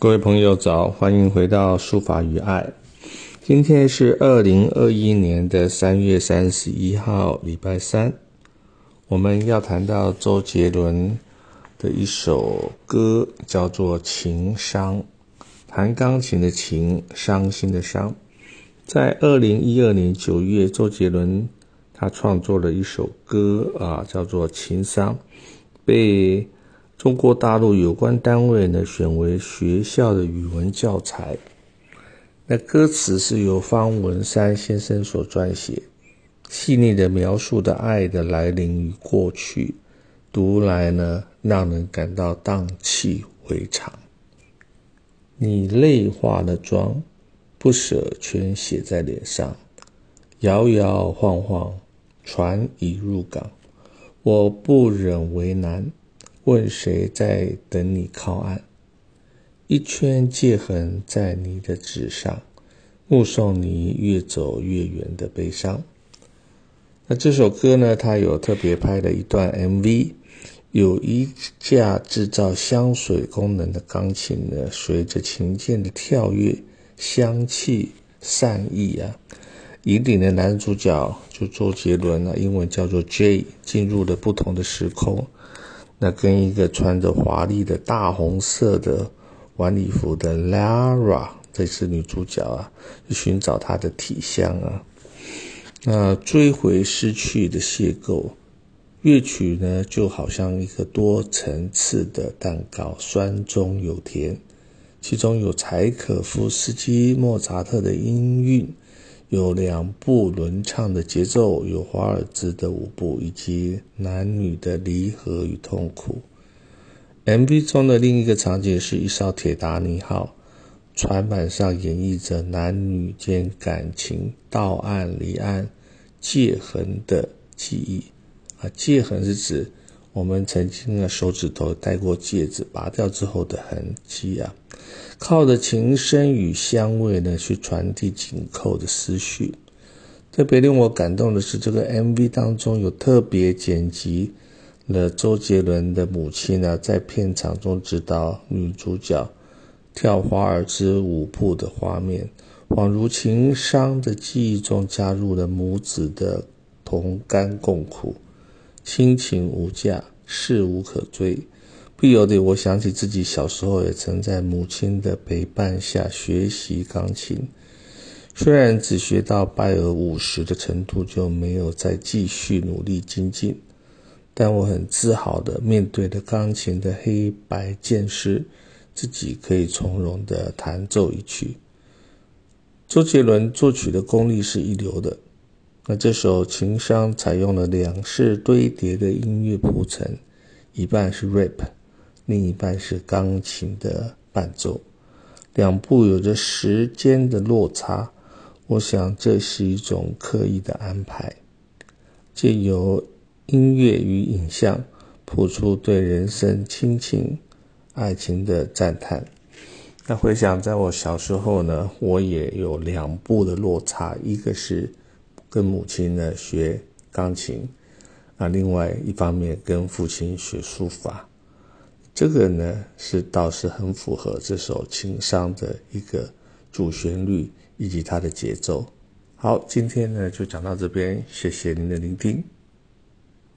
各位朋友早，欢迎回到书法与爱。今天是二零二一年的三月三十一号，礼拜三。我们要谈到周杰伦的一首歌，叫做《情伤》，弹钢琴的情，伤心的伤。在二零一二年九月，周杰伦他创作了一首歌啊，叫做《情伤》，被。中国大陆有关单位呢选为学校的语文教材。那歌词是由方文山先生所撰写，细腻的描述的爱的来临与过去，读来呢让人感到荡气回肠。你泪化了妆，不舍全写在脸上，摇摇晃晃，船已入港，我不忍为难。问谁在等你靠岸？一圈界痕在你的纸上，目送你越走越远的悲伤。那这首歌呢？它有特别拍了一段 MV，有一架制造香水功能的钢琴呢，随着琴键的跳跃，香气散溢啊，引领的男主角就周杰伦啊，英文叫做 J，进入了不同的时空。那跟一个穿着华丽的大红色的晚礼服的 Lara，这是女主角啊，去寻找她的体香啊。那追回失去的邂逅，乐曲呢就好像一个多层次的蛋糕，酸中有甜，其中有柴可夫斯基、莫扎特的音韵。有两部轮唱的节奏，有华尔兹的舞步，以及男女的离合与痛苦。MV 中的另一个场景是一艘铁达尼号，船板上演绎着男女间感情到岸离岸界痕的记忆。啊，界痕是指我们曾经的手指头戴过戒指，拔掉之后的痕迹啊。靠着琴声与香味呢，去传递紧扣的思绪。特别令我感动的是，这个 MV 当中有特别剪辑了周杰伦的母亲呢，在片场中指导女主角跳华尔兹舞步的画面，恍如情伤的记忆中加入了母子的同甘共苦，亲情无价，事无可追。不由得我想起自己小时候也曾在母亲的陪伴下学习钢琴，虽然只学到拜尔五十的程度，就没有再继续努力精进，但我很自豪的面对着钢琴的黑白键师，自己可以从容的弹奏一曲。周杰伦作曲的功力是一流的，那这首《情商》采用了两式堆叠的音乐铺陈，一半是 rap。另一半是钢琴的伴奏，两部有着时间的落差，我想这是一种刻意的安排，借由音乐与影像谱出对人生、亲情、爱情的赞叹。那回想在我小时候呢，我也有两部的落差，一个是跟母亲呢学钢琴，啊，另外一方面跟父亲学书法。这个呢是倒是很符合这首情商的一个主旋律以及它的节奏。好，今天呢就讲到这边，谢谢您的聆听。